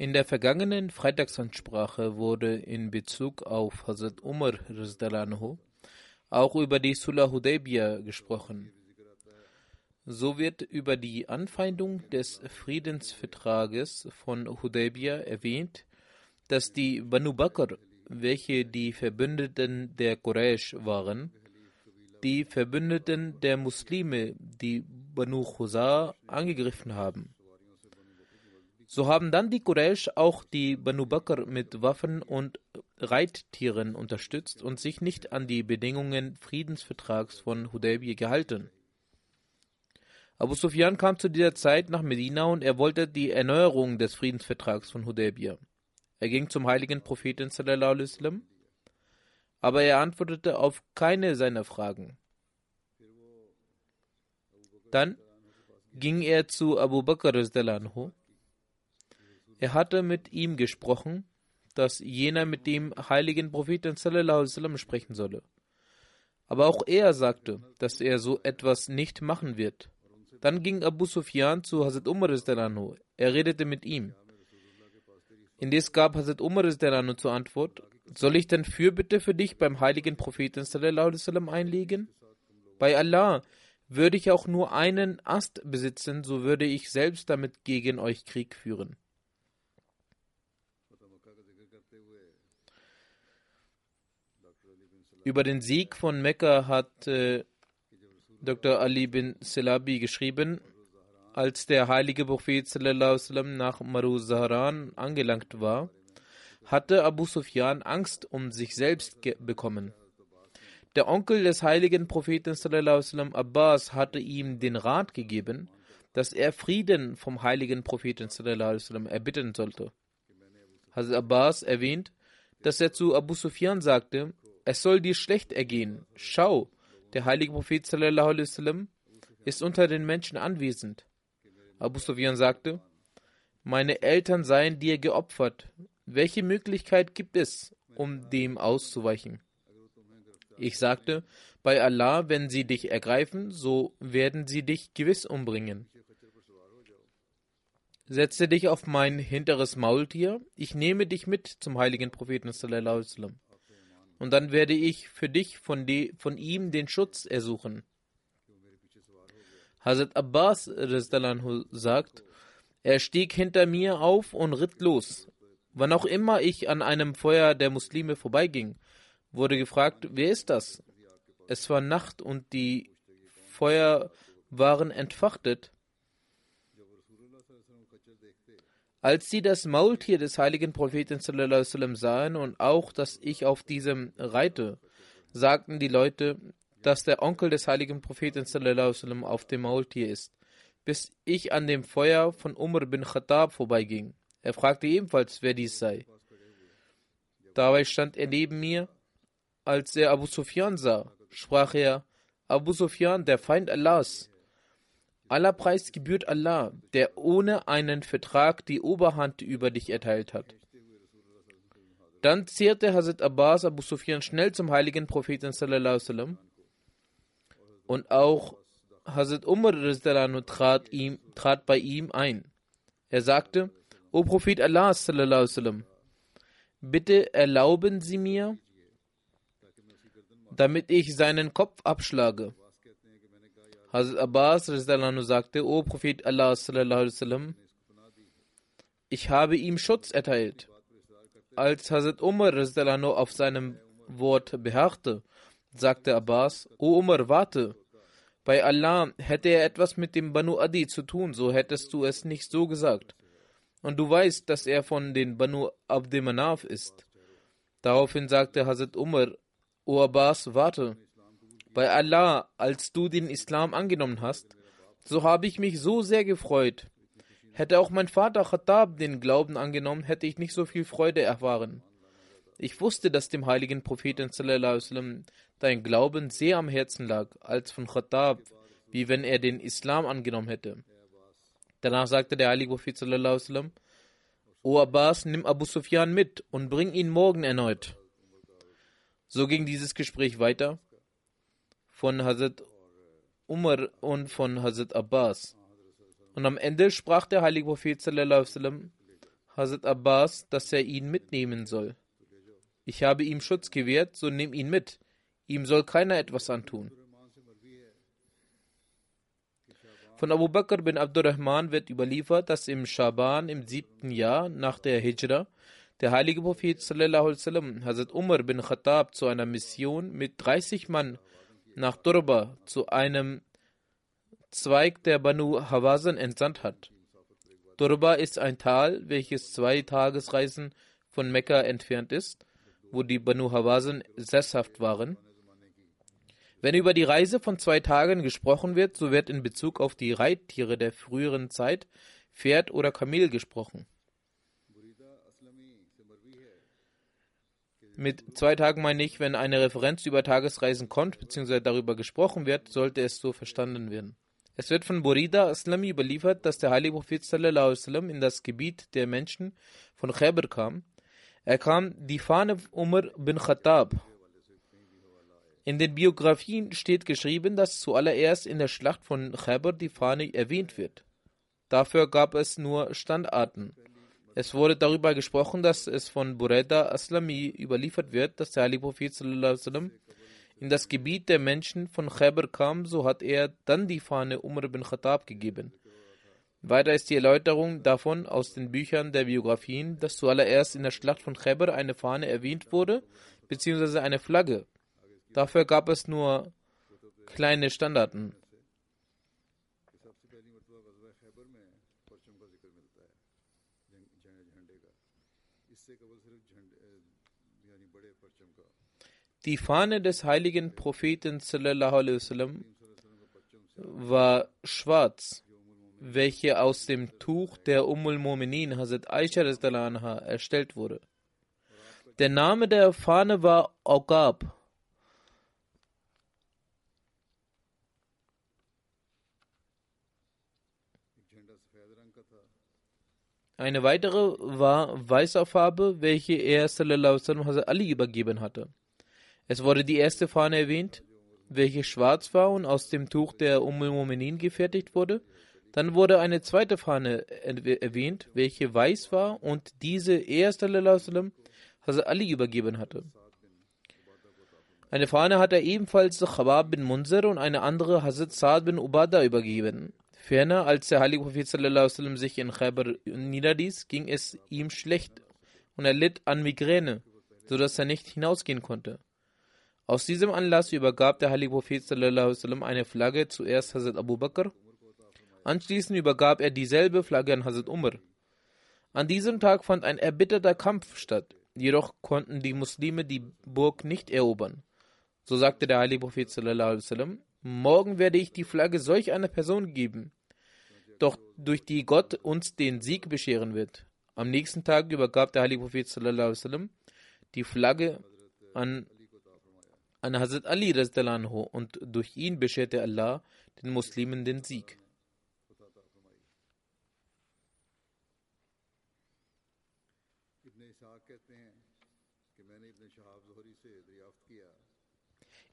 In der vergangenen Freitagsansprache wurde in Bezug auf Hazrat Umar auch über die Sulah Hudaybiyah gesprochen. So wird über die Anfeindung des Friedensvertrages von Hudaybiyah erwähnt, dass die Banu Bakr, welche die Verbündeten der Quraysh waren, die Verbündeten der Muslime, die Banu Khuza, angegriffen haben. So haben dann die Quraysh auch die Banu Bakr mit Waffen und Reittieren unterstützt und sich nicht an die Bedingungen Friedensvertrags von Hudaybiyah gehalten. Abu Sufyan kam zu dieser Zeit nach Medina und er wollte die Erneuerung des Friedensvertrags von Hudaybiyah. Er ging zum heiligen Propheten sallallahu alaihi wasallam, aber er antwortete auf keine seiner Fragen. Dann ging er zu Abu Bakr anhu. Er hatte mit ihm gesprochen, dass jener mit dem heiligen Propheten wasallam sprechen solle. Aber auch er sagte, dass er so etwas nicht machen wird. Dann ging Abu Sufyan zu Hazrat Umar. Er redete mit ihm. Indes gab Hazrat Umar zur Antwort: Soll ich denn Fürbitte für dich beim heiligen Propheten wasallam einlegen? Bei Allah würde ich auch nur einen Ast besitzen, so würde ich selbst damit gegen euch Krieg führen. Über den Sieg von Mekka hat äh, Dr. Ali bin Selabi geschrieben, als der heilige Prophet sallam, nach Maru Zahran angelangt war, hatte Abu Sufyan Angst um sich selbst bekommen. Der Onkel des heiligen Propheten sallam, Abbas hatte ihm den Rat gegeben, dass er Frieden vom heiligen Propheten sallam, erbitten sollte. Hazrat Abbas erwähnt, dass er zu Abu Sufyan sagte, es soll dir schlecht ergehen. Schau, der heilige Prophet sallam, ist unter den Menschen anwesend. Abu Sufyan sagte, meine Eltern seien dir geopfert. Welche Möglichkeit gibt es, um dem auszuweichen? Ich sagte, bei Allah, wenn sie dich ergreifen, so werden sie dich gewiss umbringen. Setze dich auf mein hinteres Maultier, ich nehme dich mit zum heiligen Propheten sallallahu alaihi wasallam und dann werde ich für dich von, die, von ihm den Schutz ersuchen. Hazrat Abbas sagt, er stieg hinter mir auf und ritt los. Wann auch immer ich an einem Feuer der Muslime vorbeiging, wurde gefragt, wer ist das? Es war Nacht und die Feuer waren entfachtet. Als sie das Maultier des heiligen Propheten sahen und auch, dass ich auf diesem reite, sagten die Leute, dass der Onkel des heiligen Propheten auf dem Maultier ist, bis ich an dem Feuer von Umar bin Khattab vorbeiging. Er fragte ebenfalls, wer dies sei. Dabei stand er neben mir. Als er Abu Sufyan sah, sprach er, Abu Sufyan, der Feind Allahs, Aller Preis gebührt Allah, der ohne einen Vertrag die Oberhand über dich erteilt hat. Dann zehrte Hazrat Abbas Abu Sufyan schnell zum heiligen Propheten sallam, und auch Hazrat Umar trat, ihm, trat bei ihm ein. Er sagte, O Prophet Allah bitte erlauben Sie mir, damit ich seinen Kopf abschlage. Hazrat Abbas sagte, O Prophet Allah ich habe ihm Schutz erteilt. Als Hazrat Umar auf seinem Wort beharrte, sagte Abbas, O Umar, warte. Bei Allah hätte er etwas mit dem Banu Adi zu tun, so hättest du es nicht so gesagt. Und du weißt, dass er von den Banu Abdemanaf ist. Daraufhin sagte Hazrat Umar, O Abbas, warte. Bei Allah, als du den Islam angenommen hast, so habe ich mich so sehr gefreut. Hätte auch mein Vater Khattab den Glauben angenommen, hätte ich nicht so viel Freude erfahren. Ich wusste, dass dem heiligen Propheten sallam, dein Glauben sehr am Herzen lag, als von Khattab, wie wenn er den Islam angenommen hätte. Danach sagte der heilige Prophet sallam, O Abbas, nimm Abu Sufyan mit und bring ihn morgen erneut. So ging dieses Gespräch weiter von Hazrat Umar und von Hazrat Abbas. Und am Ende sprach der heilige Prophet sallam, Hazrat Abbas, dass er ihn mitnehmen soll. Ich habe ihm Schutz gewährt, so nimm ihn mit. Ihm soll keiner etwas antun. Von Abu Bakr bin Abdurrahman wird überliefert, dass im Schaban im siebten Jahr nach der Hijra der heilige Prophet sallam, Hazrat Umar bin Khattab zu einer Mission mit 30 Mann nach Durba zu einem Zweig der Banu Hawazan entsandt hat. Durba ist ein Tal, welches zwei Tagesreisen von Mekka entfernt ist, wo die Banu Hawazan sesshaft waren. Wenn über die Reise von zwei Tagen gesprochen wird, so wird in Bezug auf die Reittiere der früheren Zeit Pferd oder Kamel gesprochen. Mit zwei Tagen meine ich, wenn eine Referenz über Tagesreisen kommt, bzw. darüber gesprochen wird, sollte es so verstanden werden. Es wird von Burida Aslami überliefert, dass der heilige Prophet sallam, in das Gebiet der Menschen von Khaybar kam. Er kam die Fahne Umar bin Khattab. In den Biografien steht geschrieben, dass zuallererst in der Schlacht von Khaybar die Fahne erwähnt wird. Dafür gab es nur Standarten. Es wurde darüber gesprochen, dass es von Bureda Aslami überliefert wird, dass der heilige Prophet sallam, in das Gebiet der Menschen von Khaybar kam, so hat er dann die Fahne Umar bin Khattab gegeben. Weiter ist die Erläuterung davon aus den Büchern der Biografien, dass zuallererst in der Schlacht von Khaybar eine Fahne erwähnt wurde, beziehungsweise eine Flagge. Dafür gab es nur kleine Standarten. Die Fahne des heiligen Propheten sallam, war schwarz, welche aus dem Tuch der Ummul Mominin Hazrat Aisha anha, erstellt wurde. Der Name der Fahne war Ogab. Eine weitere war weißer Farbe, welche er sallam, Hazrat Ali übergeben hatte. Es wurde die erste Fahne erwähnt, welche schwarz war und aus dem Tuch der Ummul Mu'minin gefertigt wurde. Dann wurde eine zweite Fahne erwähnt, welche weiß war und diese erste Hazrat Ali übergeben hatte. Eine Fahne hat er ebenfalls Khabab bin Munzer und eine andere Hazrat Saad bin Ubada übergeben. Ferner, als der heilige Prophet sich in Khaybar niederließ, ging es ihm schlecht und er litt an Migräne, sodass er nicht hinausgehen konnte. Aus diesem Anlass übergab der heilige Prophet eine Flagge zuerst Hazrat Abu Bakr. Anschließend übergab er dieselbe Flagge an Hazrat Umar. An diesem Tag fand ein erbitterter Kampf statt, jedoch konnten die Muslime die Burg nicht erobern. So sagte der heilige Prophet morgen werde ich die Flagge solch einer Person geben, doch durch die Gott uns den Sieg bescheren wird. Am nächsten Tag übergab der heilige Prophet die Flagge an an Hazrat Ali anhu und durch ihn bescherte Allah den Muslimen den Sieg.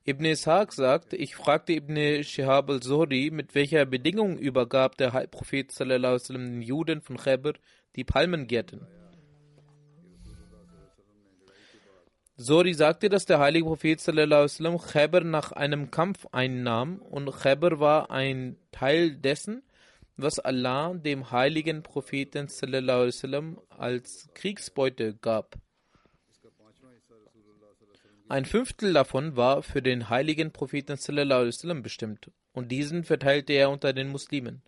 Ibn Ishaq sagt, ich fragte Ibn Shihab al-Zuhri, mit welcher Bedingung übergab der Prophet den Juden von Khaybar die Palmengärten. Zori sagte, dass der heilige Prophet sallallahu Khaybar nach einem Kampf einnahm und Khaybar war ein Teil dessen, was Allah dem heiligen Propheten sallallahu als Kriegsbeute gab. Ein Fünftel davon war für den heiligen Propheten sallam, bestimmt und diesen verteilte er unter den Muslimen.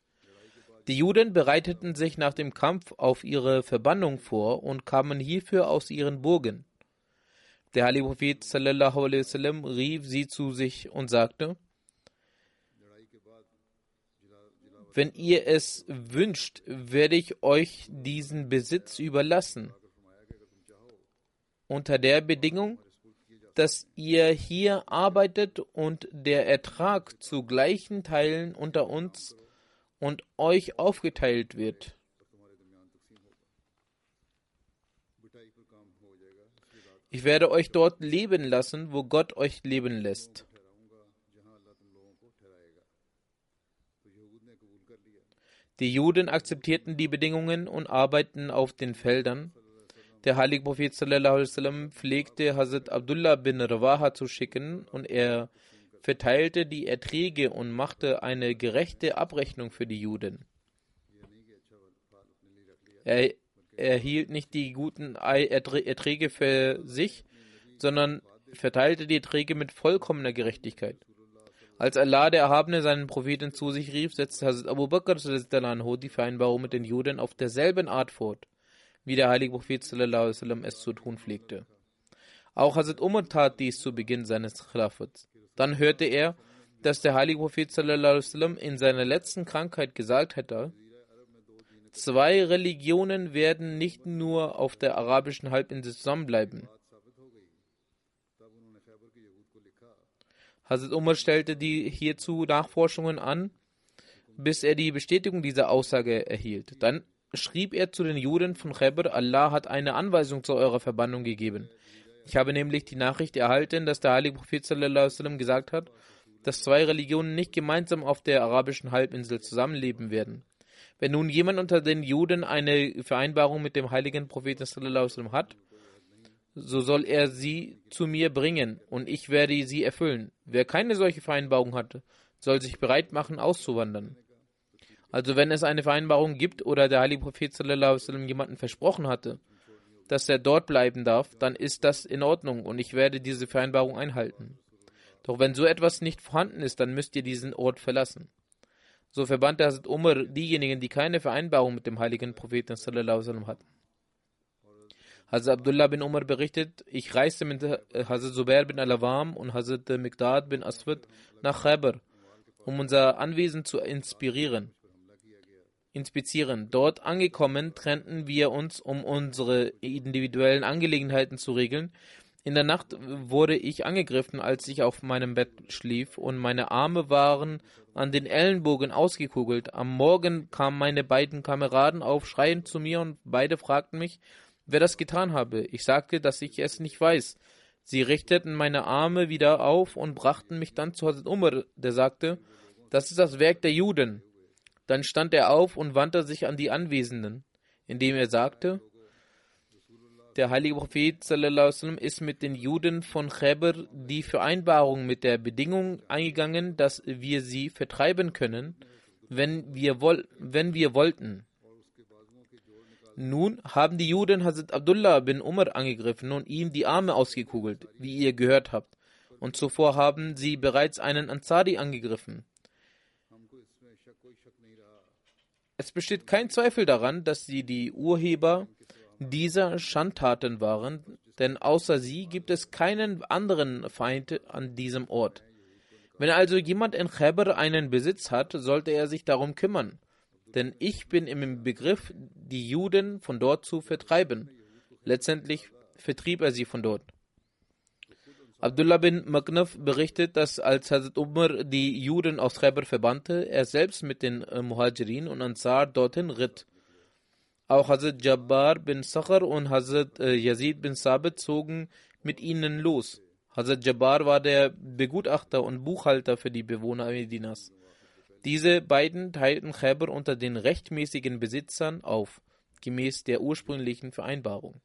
Die Juden bereiteten sich nach dem Kampf auf ihre Verbannung vor und kamen hierfür aus ihren Burgen. Der heilige Prophet sallam, rief sie zu sich und sagte, wenn ihr es wünscht, werde ich euch diesen Besitz überlassen. Unter der Bedingung, dass ihr hier arbeitet und der Ertrag zu gleichen Teilen unter uns und euch aufgeteilt wird. Ich werde euch dort leben lassen, wo Gott euch leben lässt. Die Juden akzeptierten die Bedingungen und arbeiteten auf den Feldern. Der heilige Prophet sallam, pflegte Hazrat Abdullah bin Rawaha zu schicken und er verteilte die Erträge und machte eine gerechte Abrechnung für die Juden. Er erhielt nicht die guten Erträge für sich, sondern verteilte die Erträge mit vollkommener Gerechtigkeit. Als Allah der Erhabene seinen Propheten zu sich rief, setzte Hazrat Abu Bakr die Vereinbarung mit den Juden auf derselben Art fort wie der heilige Prophet es zu tun pflegte. Auch Hazrat Umar tat dies zu Beginn seines Khilafats. Dann hörte er, dass der heilige Prophet in seiner letzten Krankheit gesagt hätte, zwei Religionen werden nicht nur auf der arabischen Halbinsel zusammenbleiben. Hazrat Umar stellte die hierzu Nachforschungen an, bis er die Bestätigung dieser Aussage erhielt. Dann schrieb er zu den Juden von Khaybar, Allah hat eine Anweisung zu eurer Verbannung gegeben. Ich habe nämlich die Nachricht erhalten, dass der heilige Prophet sallam, gesagt hat, dass zwei Religionen nicht gemeinsam auf der arabischen Halbinsel zusammenleben werden. Wenn nun jemand unter den Juden eine Vereinbarung mit dem heiligen Propheten hat, so soll er sie zu mir bringen und ich werde sie erfüllen. Wer keine solche Vereinbarung hatte, soll sich bereit machen, auszuwandern. Also wenn es eine Vereinbarung gibt oder der heilige Prophet sallam, jemanden versprochen hatte, dass er dort bleiben darf, dann ist das in Ordnung und ich werde diese Vereinbarung einhalten. Doch wenn so etwas nicht vorhanden ist, dann müsst ihr diesen Ort verlassen. So verbannte Hazrat Umar diejenigen, die keine Vereinbarung mit dem heiligen Propheten sallam, hatten. Hazrat Abdullah bin Umar berichtet, ich reiste mit Hazrat Zubair bin Al-Awam und Hazrat Mikdad bin Aswad nach Khaybar, um unser Anwesen zu inspirieren inspizieren. Dort angekommen, trennten wir uns, um unsere individuellen Angelegenheiten zu regeln. In der Nacht wurde ich angegriffen, als ich auf meinem Bett schlief, und meine Arme waren an den Ellenbogen ausgekugelt. Am Morgen kamen meine beiden Kameraden aufschreiend zu mir und beide fragten mich, wer das getan habe. Ich sagte, dass ich es nicht weiß. Sie richteten meine Arme wieder auf und brachten mich dann zu Hazrat Umar, der sagte, das ist das Werk der Juden. Dann stand er auf und wandte sich an die Anwesenden, indem er sagte, der heilige Prophet sallam, ist mit den Juden von Khaybar die Vereinbarung mit der Bedingung eingegangen, dass wir sie vertreiben können, wenn wir, woll wenn wir wollten. Nun haben die Juden Hazrat Abdullah bin Umar angegriffen und ihm die Arme ausgekugelt, wie ihr gehört habt. Und zuvor haben sie bereits einen Ansari angegriffen. Es besteht kein Zweifel daran, dass sie die Urheber dieser Schandtaten waren, denn außer sie gibt es keinen anderen Feind an diesem Ort. Wenn also jemand in Khaybar einen Besitz hat, sollte er sich darum kümmern, denn ich bin im Begriff, die Juden von dort zu vertreiben. Letztendlich vertrieb er sie von dort. Abdullah bin Maknaf berichtet, dass als Hazrat Umar die Juden aus Khaybar verbannte, er selbst mit den äh, Muhajirin und Ansar dorthin ritt. Auch Hazrat Jabbar bin Sakhar und Hazrat äh, Yazid bin Sabit zogen mit ihnen los. Hazrat Jabbar war der Begutachter und Buchhalter für die Bewohner Medinas. Diese beiden teilten Khaybar unter den rechtmäßigen Besitzern auf, gemäß der ursprünglichen Vereinbarung.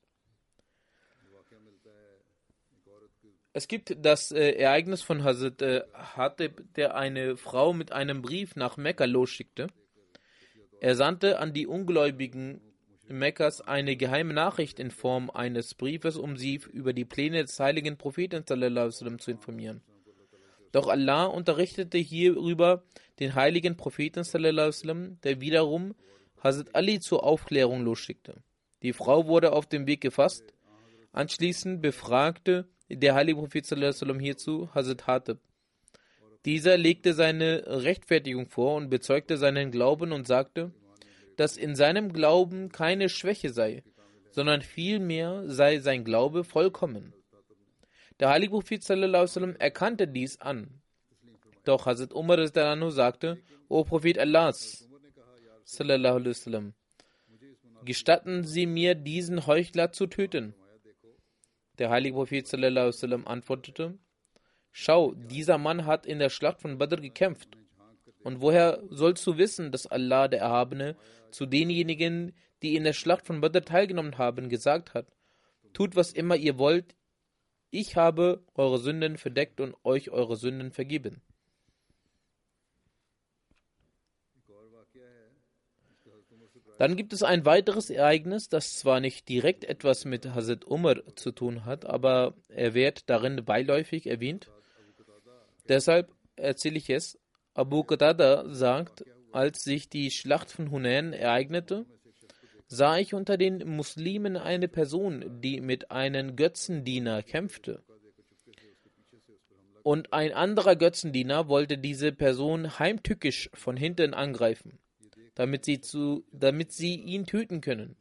Es gibt das äh, Ereignis von Hazrat äh, Hatib, der eine Frau mit einem Brief nach Mekka losschickte. Er sandte an die Ungläubigen Mekkas eine geheime Nachricht in Form eines Briefes, um sie über die Pläne des heiligen Propheten zu informieren. Doch Allah unterrichtete hierüber den heiligen Propheten, der wiederum Hazrat Ali zur Aufklärung losschickte. Die Frau wurde auf dem Weg gefasst. Anschließend befragte der heilige Prophet hierzu Hazrat Hatib. Dieser legte seine Rechtfertigung vor und bezeugte seinen Glauben und sagte, dass in seinem Glauben keine Schwäche sei, sondern vielmehr sei sein Glaube vollkommen. Der heilige Prophet erkannte dies an. Doch Hazrat Umar sagte, O Prophet Allahs, gestatten Sie mir, diesen Heuchler zu töten. Der heilige Prophet antwortete, Schau, dieser Mann hat in der Schlacht von Badr gekämpft. Und woher sollst du wissen, dass Allah, der Erhabene, zu denjenigen, die in der Schlacht von Badr teilgenommen haben, gesagt hat, tut was immer ihr wollt, ich habe eure Sünden verdeckt und euch eure Sünden vergeben. Dann gibt es ein weiteres Ereignis, das zwar nicht direkt etwas mit Hazrat Umar zu tun hat, aber er wird darin beiläufig erwähnt. Deshalb erzähle ich es. Abu Qatada sagt, als sich die Schlacht von Hunain ereignete, sah ich unter den Muslimen eine Person, die mit einem Götzendiener kämpfte. Und ein anderer Götzendiener wollte diese Person heimtückisch von hinten angreifen, damit sie, zu, damit sie ihn töten können.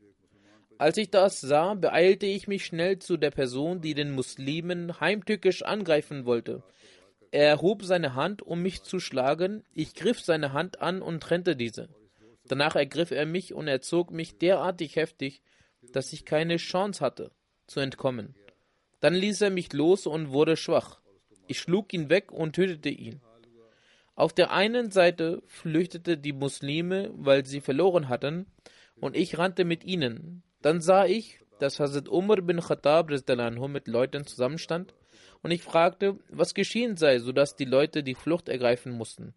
Als ich das sah, beeilte ich mich schnell zu der Person, die den Muslimen heimtückisch angreifen wollte. Er erhob seine Hand, um mich zu schlagen. Ich griff seine Hand an und trennte diese. Danach ergriff er mich und er zog mich derartig heftig, dass ich keine Chance hatte, zu entkommen. Dann ließ er mich los und wurde schwach. Ich schlug ihn weg und tötete ihn. Auf der einen Seite flüchtete die Muslime, weil sie verloren hatten, und ich rannte mit ihnen. Dann sah ich, dass Hazrat Umar bin Khattab mit Leuten zusammenstand und ich fragte, was geschehen sei, sodass die Leute die Flucht ergreifen mussten.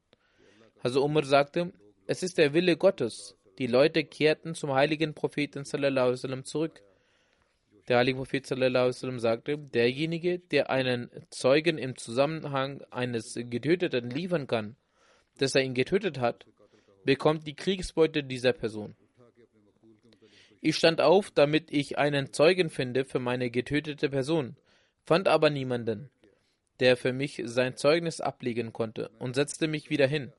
Also Umar sagte, es ist der Wille Gottes. Die Leute kehrten zum heiligen Propheten sallam, zurück. Der heilige Prophet sallam, sagte, derjenige, der einen Zeugen im Zusammenhang eines Getöteten liefern kann, dass er ihn getötet hat, bekommt die Kriegsbeute dieser Person. Ich stand auf, damit ich einen Zeugen finde für meine getötete Person fand aber niemanden, der für mich sein Zeugnis ablegen konnte, und setzte mich wieder hin.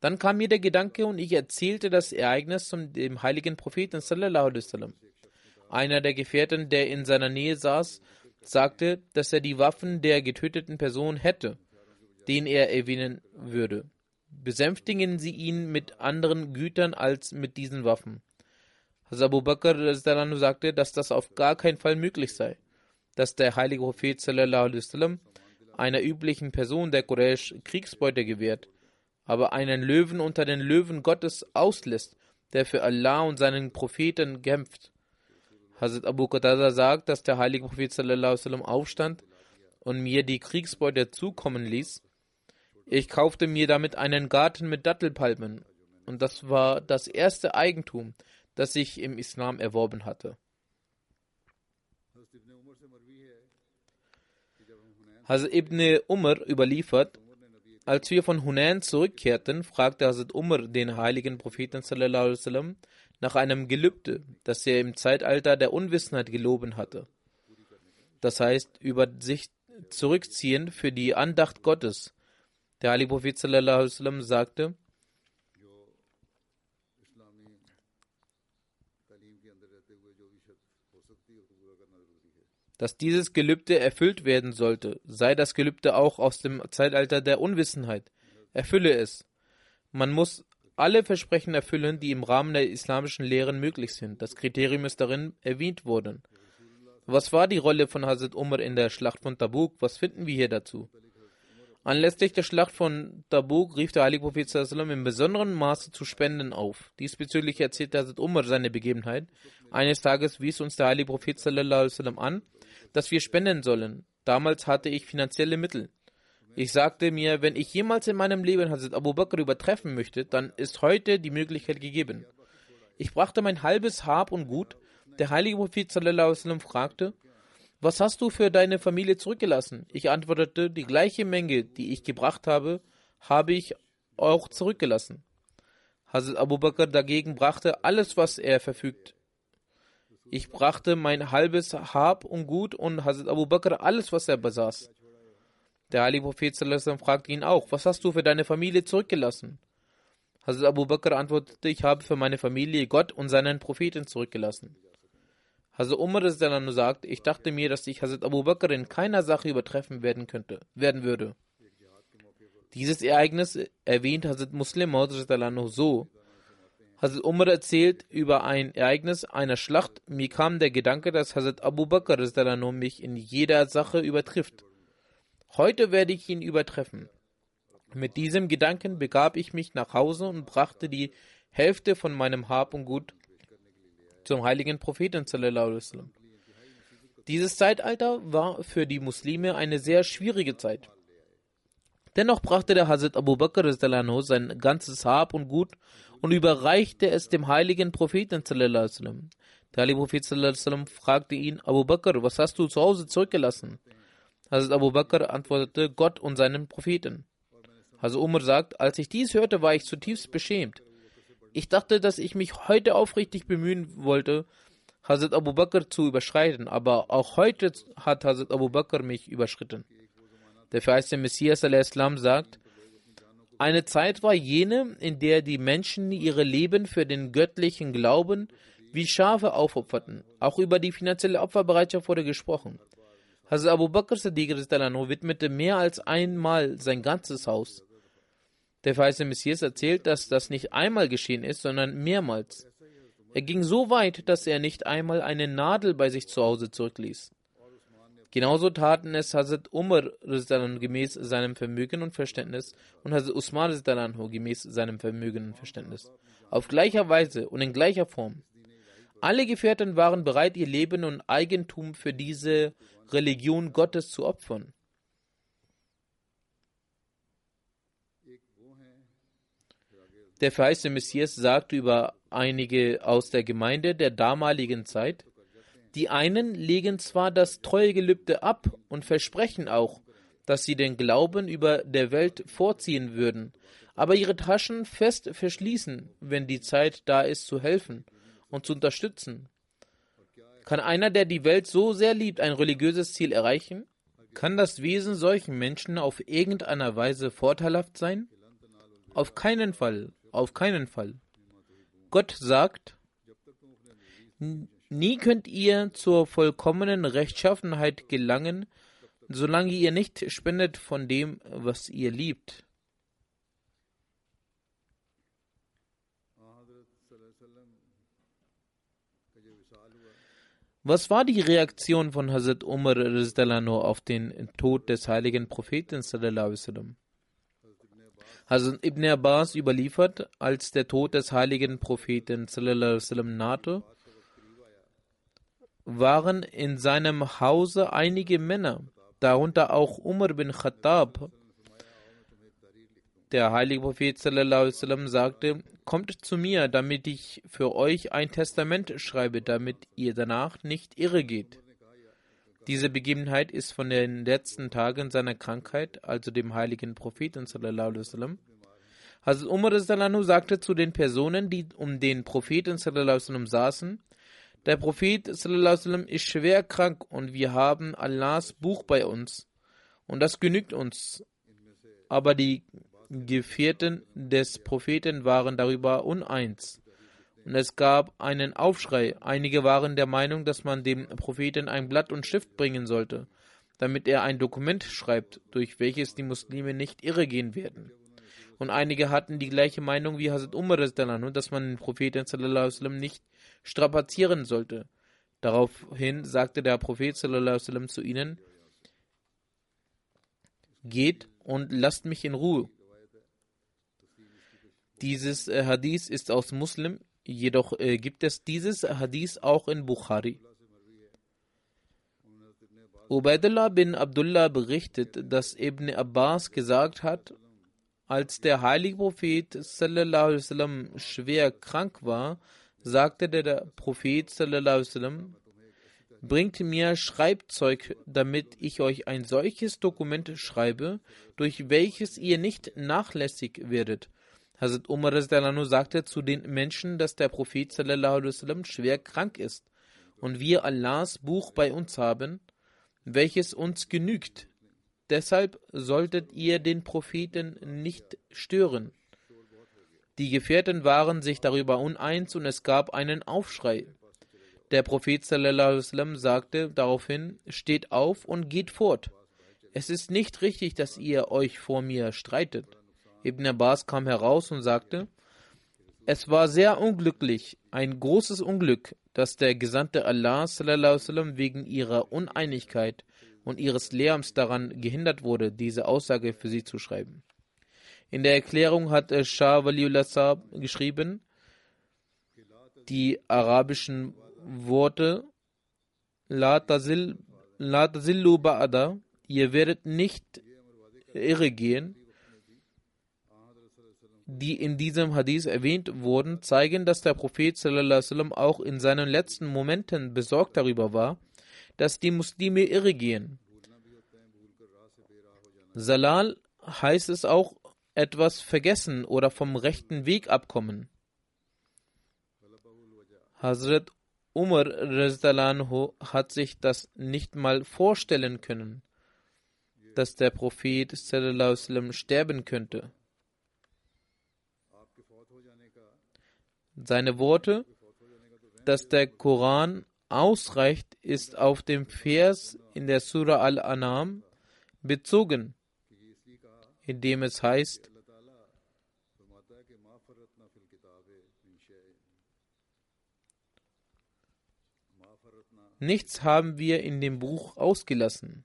Dann kam mir der Gedanke und ich erzählte das Ereignis zum dem heiligen Propheten. Einer der Gefährten, der in seiner Nähe saß, sagte, dass er die Waffen der getöteten Person hätte, den er erwähnen würde. Besänftigen Sie ihn mit anderen Gütern als mit diesen Waffen. Hazrat Abu Bakr sagte, dass das auf gar keinen Fall möglich sei dass der heilige Prophet sallam, einer üblichen Person der Quraysh Kriegsbeute gewährt, aber einen Löwen unter den Löwen Gottes auslässt, der für Allah und seinen Propheten kämpft. Hazrat Abu Qatada sagt, dass der heilige Prophet sallam, aufstand und mir die Kriegsbeute zukommen ließ. Ich kaufte mir damit einen Garten mit Dattelpalmen und das war das erste Eigentum, das ich im Islam erworben hatte. Hazrat Ibn Umar überliefert, als wir von Hunain zurückkehrten, fragte Hazrat Umar den heiligen Propheten sallam, nach einem Gelübde, das er im Zeitalter der Unwissenheit geloben hatte. Das heißt, über sich zurückziehen für die Andacht Gottes. Der heilige Prophet sallam, sagte, dass dieses Gelübde erfüllt werden sollte, sei das Gelübde auch aus dem Zeitalter der Unwissenheit. Erfülle es. Man muss alle Versprechen erfüllen, die im Rahmen der islamischen Lehren möglich sind. Das Kriterium ist darin erwähnt worden. Was war die Rolle von Hazrat Umar in der Schlacht von Tabuk? Was finden wir hier dazu? Anlässlich der Schlacht von Tabuk rief der Heilige Prophet in besonderem Maße zu Spenden auf. Diesbezüglich erzählte Hazrat Umar seine Begebenheit. Eines Tages wies uns der Heilige Prophet an, dass wir spenden sollen. Damals hatte ich finanzielle Mittel. Ich sagte mir, wenn ich jemals in meinem Leben Hazrat Abu Bakr übertreffen möchte, dann ist heute die Möglichkeit gegeben. Ich brachte mein halbes Hab und Gut. Der heilige Prophet fragte, was hast du für deine Familie zurückgelassen? Ich antwortete, die gleiche Menge, die ich gebracht habe, habe ich auch zurückgelassen. Hazrat Abu Bakr dagegen brachte alles, was er verfügt. Ich brachte mein halbes Hab und Gut und Hazrat Abu Bakr alles, was er besaß. Der heilige Prophet fragte ihn auch, was hast du für deine Familie zurückgelassen? Hazrat Abu Bakr antwortete, ich habe für meine Familie Gott und seinen Propheten zurückgelassen. Hazrat Umar sagt, ich dachte mir, dass ich Hazrat Abu Bakr in keiner Sache übertreffen werden könnte, werden würde. Dieses Ereignis erwähnt Hazrat Muslim so. Hazrat Umar erzählt über ein Ereignis einer Schlacht. Mir kam der Gedanke, dass Hazrat Abu Bakr mich in jeder Sache übertrifft. Heute werde ich ihn übertreffen. Mit diesem Gedanken begab ich mich nach Hause und brachte die Hälfte von meinem Hab und Gut zum heiligen Propheten. Dieses Zeitalter war für die Muslime eine sehr schwierige Zeit. Dennoch brachte der Hazrat Abu Bakr sein ganzes Hab und Gut und überreichte es dem heiligen Propheten. Der heilige Prophet fragte ihn, Abu Bakr, was hast du zu Hause zurückgelassen? Hazrat Abu Bakr antwortete Gott und seinen Propheten. Hazrat Umar sagt, als ich dies hörte, war ich zutiefst beschämt. Ich dachte, dass ich mich heute aufrichtig bemühen wollte, Hazrat Abu Bakr zu überschreiten, aber auch heute hat Hazrat Abu Bakr mich überschritten. Der verheißte Messias al-Islam sagt, eine Zeit war jene, in der die Menschen ihre Leben für den göttlichen Glauben wie Schafe aufopferten. Auch über die finanzielle Opferbereitschaft wurde gesprochen. Hazrat Abu Bakr widmete mehr als einmal sein ganzes Haus. Der verheißene Messias erzählt, dass das nicht einmal geschehen ist, sondern mehrmals. Er ging so weit, dass er nicht einmal eine Nadel bei sich zu Hause zurückließ. Genauso taten es Hazrat Umar gemäß seinem Vermögen und Verständnis und Hazrat Usman gemäß seinem Vermögen und Verständnis. Auf gleicher Weise und in gleicher Form. Alle Gefährten waren bereit, ihr Leben und Eigentum für diese Religion Gottes zu opfern. Der verheißene Messias sagte über einige aus der Gemeinde der damaligen Zeit, die einen legen zwar das Treuegelübde ab und versprechen auch, dass sie den Glauben über der Welt vorziehen würden, aber ihre Taschen fest verschließen, wenn die Zeit da ist zu helfen und zu unterstützen. Kann einer, der die Welt so sehr liebt, ein religiöses Ziel erreichen? Kann das Wesen solchen Menschen auf irgendeiner Weise vorteilhaft sein? Auf keinen Fall, auf keinen Fall. Gott sagt, nie könnt ihr zur vollkommenen Rechtschaffenheit gelangen, solange ihr nicht spendet von dem, was ihr liebt. Was war die Reaktion von Hazrat Umar auf den Tod des heiligen Propheten? Hazrat Ibn Abbas überliefert, als der Tod des heiligen Propheten nahte, waren in seinem Hause einige Männer, darunter auch Umar bin Khattab. Der heilige Prophet sagte, Kommt zu mir, damit ich für euch ein Testament schreibe, damit ihr danach nicht irre geht. Diese Begebenheit ist von den letzten Tagen seiner Krankheit, also dem heiligen Propheten. Hazrat Umar sagte zu den Personen, die um den Propheten saßen, der Prophet ist schwer krank und wir haben Allahs Buch bei uns und das genügt uns. Aber die Gefährten des Propheten waren darüber uneins. Und es gab einen Aufschrei. Einige waren der Meinung, dass man dem Propheten ein Blatt und Stift bringen sollte, damit er ein Dokument schreibt, durch welches die Muslime nicht irregehen werden. Und einige hatten die gleiche Meinung wie Hazrat Umar, dass man den Propheten nicht strapazieren sollte. Daraufhin sagte der Prophet zu ihnen: Geht und lasst mich in Ruhe. Dieses äh, Hadith ist aus Muslim, jedoch äh, gibt es dieses Hadith auch in Bukhari. Ubaidullah bin Abdullah berichtet, dass Ibn Abbas gesagt hat, als der heilige Prophet sallam, schwer krank war, sagte der Prophet sallam, bringt mir Schreibzeug, damit ich euch ein solches Dokument schreibe, durch welches ihr nicht nachlässig werdet. Hazrat Umar sagte zu den Menschen, dass der Prophet sallam, schwer krank ist und wir Allahs Buch bei uns haben welches uns genügt. Deshalb solltet ihr den Propheten nicht stören. Die Gefährten waren sich darüber uneins und es gab einen Aufschrei. Der Prophet sallam, sagte daraufhin: Steht auf und geht fort. Es ist nicht richtig, dass ihr euch vor mir streitet. Ibn Abbas kam heraus und sagte: Es war sehr unglücklich, ein großes Unglück, dass der Gesandte Allah sallam, wegen ihrer Uneinigkeit und ihres Lärms daran gehindert wurde, diese Aussage für sie zu schreiben. In der Erklärung hat Shah Waliullah Saab geschrieben, die arabischen Worte La tazillu ba'ada, ihr werdet nicht irre gehen, die in diesem Hadith erwähnt wurden, zeigen, dass der Prophet sallam, auch in seinen letzten Momenten besorgt darüber war, dass die Muslime irre gehen. Salal heißt es auch etwas vergessen oder vom rechten Weg abkommen. Hazrat Umar hat sich das nicht mal vorstellen können, dass der Prophet sallam, sterben könnte. Seine Worte, dass der Koran ausreicht, ist auf dem Vers in der Surah Al-Anam bezogen, in dem es heißt, Nichts haben wir in dem Buch ausgelassen.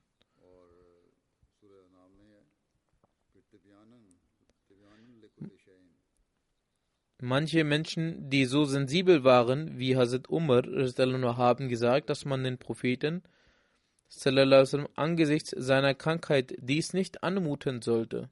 Manche Menschen, die so sensibel waren wie Hazrat Umar, haben gesagt, dass man den Propheten angesichts seiner Krankheit dies nicht anmuten sollte.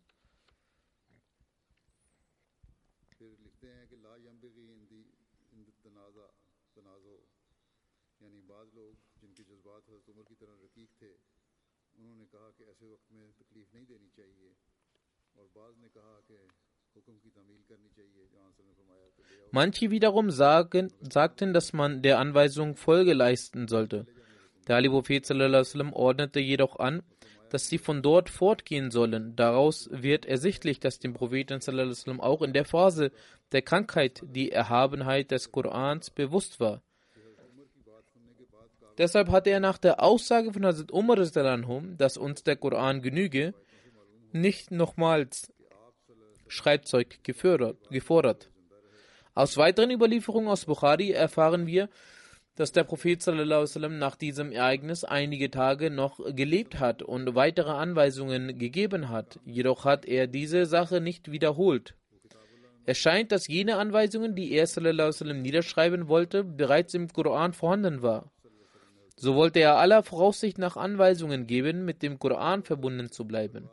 Manche wiederum sagen, sagten, dass man der Anweisung Folge leisten sollte. Der Ali Prophet ordnete jedoch an, dass sie von dort fortgehen sollen. Daraus wird ersichtlich, dass dem Propheten auch in der Phase der Krankheit die Erhabenheit des Korans bewusst war. Deshalb hatte er nach der Aussage von Hazrat Umar, dass uns der Koran genüge, nicht nochmals Schreibzeug gefordert. Aus weiteren Überlieferungen aus Bukhari erfahren wir, dass der Prophet sallam, nach diesem Ereignis einige Tage noch gelebt hat und weitere Anweisungen gegeben hat. Jedoch hat er diese Sache nicht wiederholt. Es scheint, dass jene Anweisungen, die er sallam, niederschreiben wollte, bereits im Koran vorhanden war. So wollte er aller Voraussicht nach Anweisungen geben, mit dem Koran verbunden zu bleiben.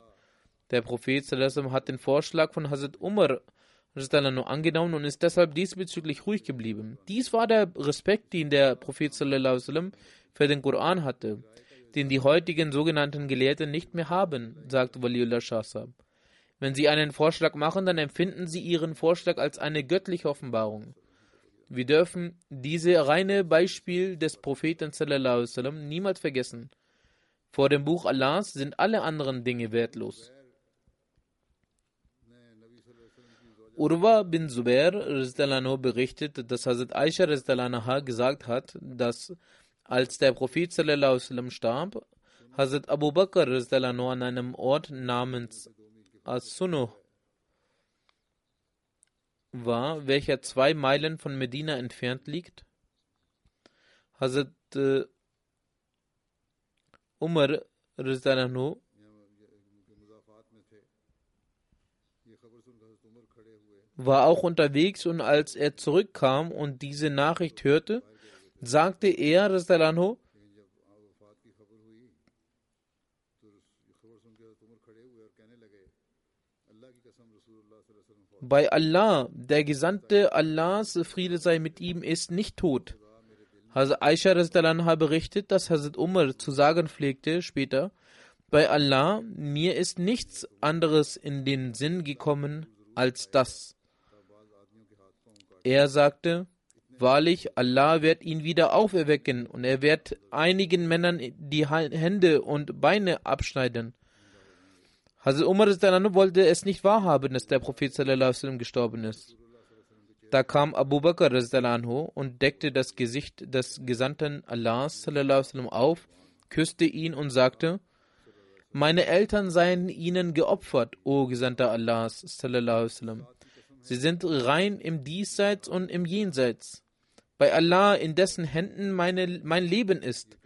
Der Prophet hat den Vorschlag von Hazrat Umar angenommen und ist deshalb diesbezüglich ruhig geblieben. Dies war der Respekt, den der Prophet für den Koran hatte, den die heutigen sogenannten Gelehrten nicht mehr haben, sagt Waliullah Shah Wenn sie einen Vorschlag machen, dann empfinden sie ihren Vorschlag als eine göttliche Offenbarung. Wir dürfen diese reine Beispiel des Propheten niemals vergessen. Vor dem Buch Allahs sind alle anderen Dinge wertlos. Urwa bin Zubair berichtet, dass Hazrat Aisha gesagt hat, dass als der Prophet starb, Hazrat Abu Bakr an einem Ort namens As-Sunuh war, welcher zwei Meilen von Medina entfernt liegt? Hazrat äh, Umar Rizdananu war auch unterwegs und als er zurückkam und diese Nachricht hörte, sagte er, Rizdananu, bei Allah, der Gesandte Allahs, Friede sei mit ihm, ist nicht tot. Hazrat Aisha Anha berichtet, dass Hazrat Umar zu sagen pflegte später, bei Allah, mir ist nichts anderes in den Sinn gekommen als das. Er sagte, wahrlich, Allah wird ihn wieder auferwecken und er wird einigen Männern die Hände und Beine abschneiden. Hazrat Umar wollte es nicht wahrhaben, dass der Prophet gestorben ist. Da kam Abu Bakr und deckte das Gesicht des Gesandten Allahs auf, küsste ihn und sagte, meine Eltern seien ihnen geopfert, o Gesandter Allahs. Sie sind rein im Diesseits und im Jenseits. Bei Allah, in dessen Händen meine, mein Leben ist.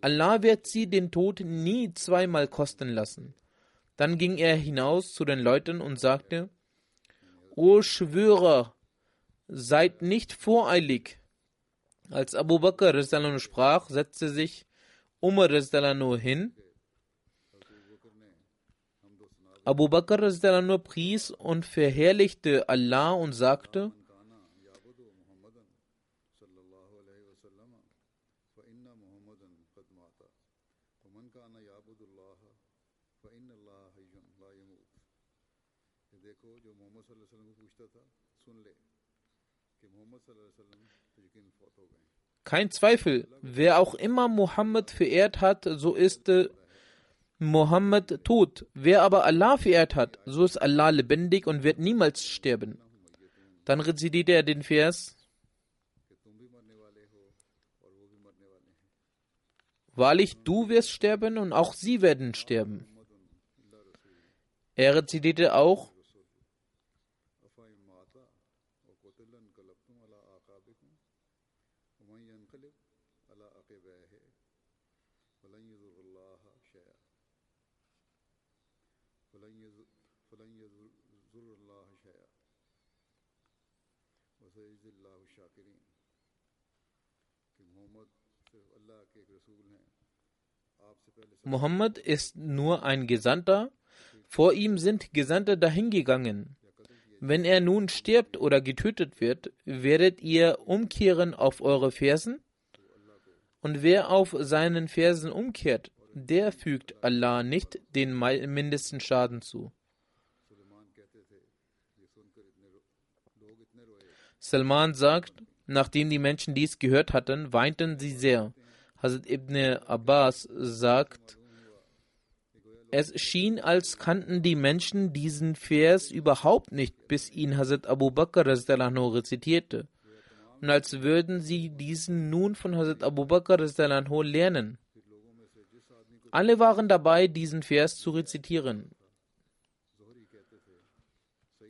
Allah wird sie den Tod nie zweimal kosten lassen. Dann ging er hinaus zu den Leuten und sagte, O Schwörer, seid nicht voreilig. Als Abu Bakr sprach, setzte sich Umar hin Abu Bakr pries und verherrlichte Allah und sagte, Kein Zweifel, wer auch immer Muhammad verehrt hat, so ist Mohammed tot. Wer aber Allah verehrt hat, so ist Allah lebendig und wird niemals sterben. Dann rezitierte er den Vers. Wahrlich, du wirst sterben und auch sie werden sterben. Er rezitierte auch. Muhammad ist nur ein Gesandter, vor ihm sind Gesandte dahingegangen. Wenn er nun stirbt oder getötet wird, werdet ihr umkehren auf eure Fersen? Und wer auf seinen Fersen umkehrt, der fügt Allah nicht den mindesten Schaden zu. Salman sagt, nachdem die Menschen dies gehört hatten, weinten sie sehr. Hazrat Ibn Abbas sagt, es schien, als kannten die Menschen diesen Vers überhaupt nicht, bis ihn Hazrat Abu Bakr rezitierte. Und als würden sie diesen nun von Hazrat Abu Bakr lernen. Alle waren dabei, diesen Vers zu rezitieren.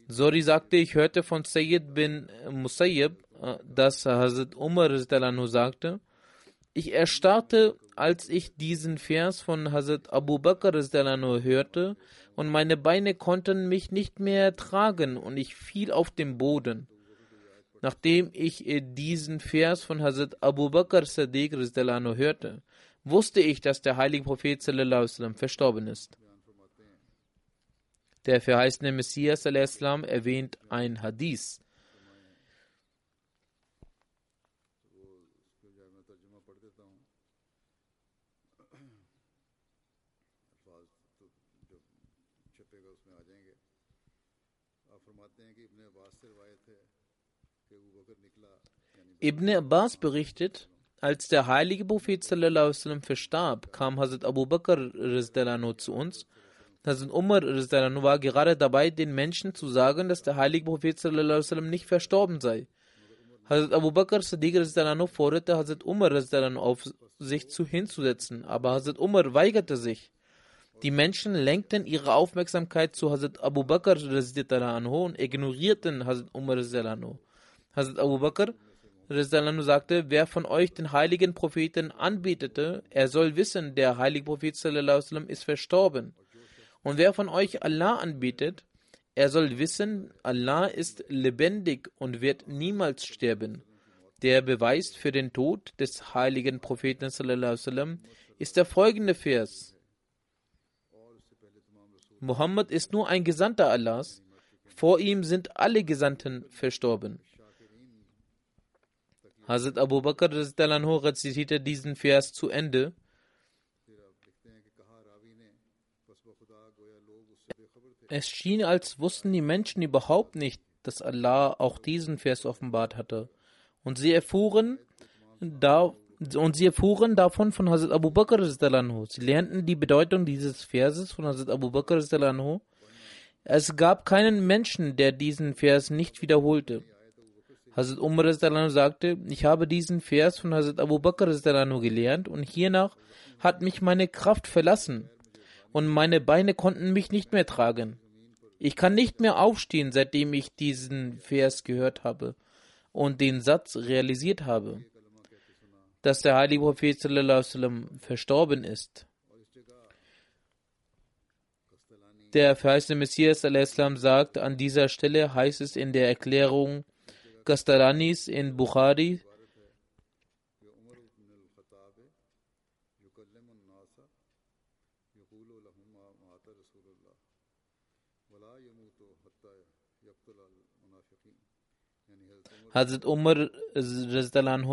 Zori sagte, ich hörte von Sayyid bin Musayyib, äh, dass Hazrat Umar sagte, ich erstarrte, als ich diesen Vers von Hazrat Abu Bakr hörte, und meine Beine konnten mich nicht mehr tragen, und ich fiel auf den Boden. Nachdem ich äh, diesen Vers von Hazrat Abu Bakr Sadiq hörte, wusste ich, dass der heilige Prophet verstorben ist. Der verheißene Messias erwähnt ein Hadith. Ibn Abbas berichtet, als der heilige Prophet sallam, verstarb, kam Hazrat Abu Bakr zu uns. Hazrat Umar war gerade dabei, den Menschen zu sagen, dass der heilige Prophet sallam, nicht verstorben sei. Hazrat Abu Bakr forderte Hazrat Umar auf, sich zu hinzusetzen, aber Hazrat Umar weigerte sich. Die Menschen lenkten ihre Aufmerksamkeit zu Hazrat Abu Bakr und ignorierten Hazrat Umar. Hazrat Abu Bakr sagte, wer von euch den heiligen Propheten anbetete, er soll wissen, der heilige Prophet sallam, ist verstorben. Und wer von euch Allah anbetet, er soll wissen, Allah ist lebendig und wird niemals sterben. Der Beweis für den Tod des heiligen Propheten sallam, ist der folgende Vers. Muhammad ist nur ein Gesandter Allahs. Vor ihm sind alle Gesandten verstorben. Hazrat Abu Bakr rezitierte diesen Vers zu Ende. Es schien, als wussten die Menschen überhaupt nicht, dass Allah auch diesen Vers offenbart hatte. Und sie erfuhren, da, und sie erfuhren davon von Hazrat Abu Bakr. Sie lernten die Bedeutung dieses Verses von Hazrat Abu Bakr. Es gab keinen Menschen, der diesen Vers nicht wiederholte. Hazrat Umar sagte, ich habe diesen Vers von Hazrat Abu Bakr gelernt und hiernach hat mich meine Kraft verlassen und meine Beine konnten mich nicht mehr tragen. Ich kann nicht mehr aufstehen, seitdem ich diesen Vers gehört habe und den Satz realisiert habe dass der heilige Prophet verstorben ist. Der verheißene Messias sagt, an dieser Stelle heißt es in der Erklärung Kastalanis in Bukhari, Hazrat Umar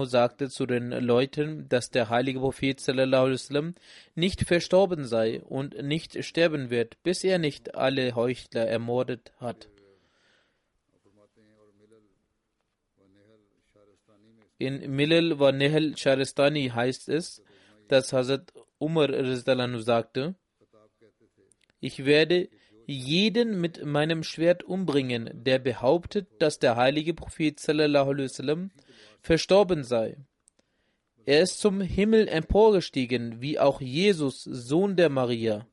sagte zu den Leuten, dass der heilige Prophet sallam, nicht verstorben sei und nicht sterben wird, bis er nicht alle Heuchler ermordet hat. In Milal wa Nehel Sharistani heißt es, dass Hazrat Umar sagte, ich werde jeden mit meinem Schwert umbringen, der behauptet, dass der heilige Prophet sallam, verstorben sei. Er ist zum Himmel emporgestiegen, wie auch Jesus, Sohn der Maria.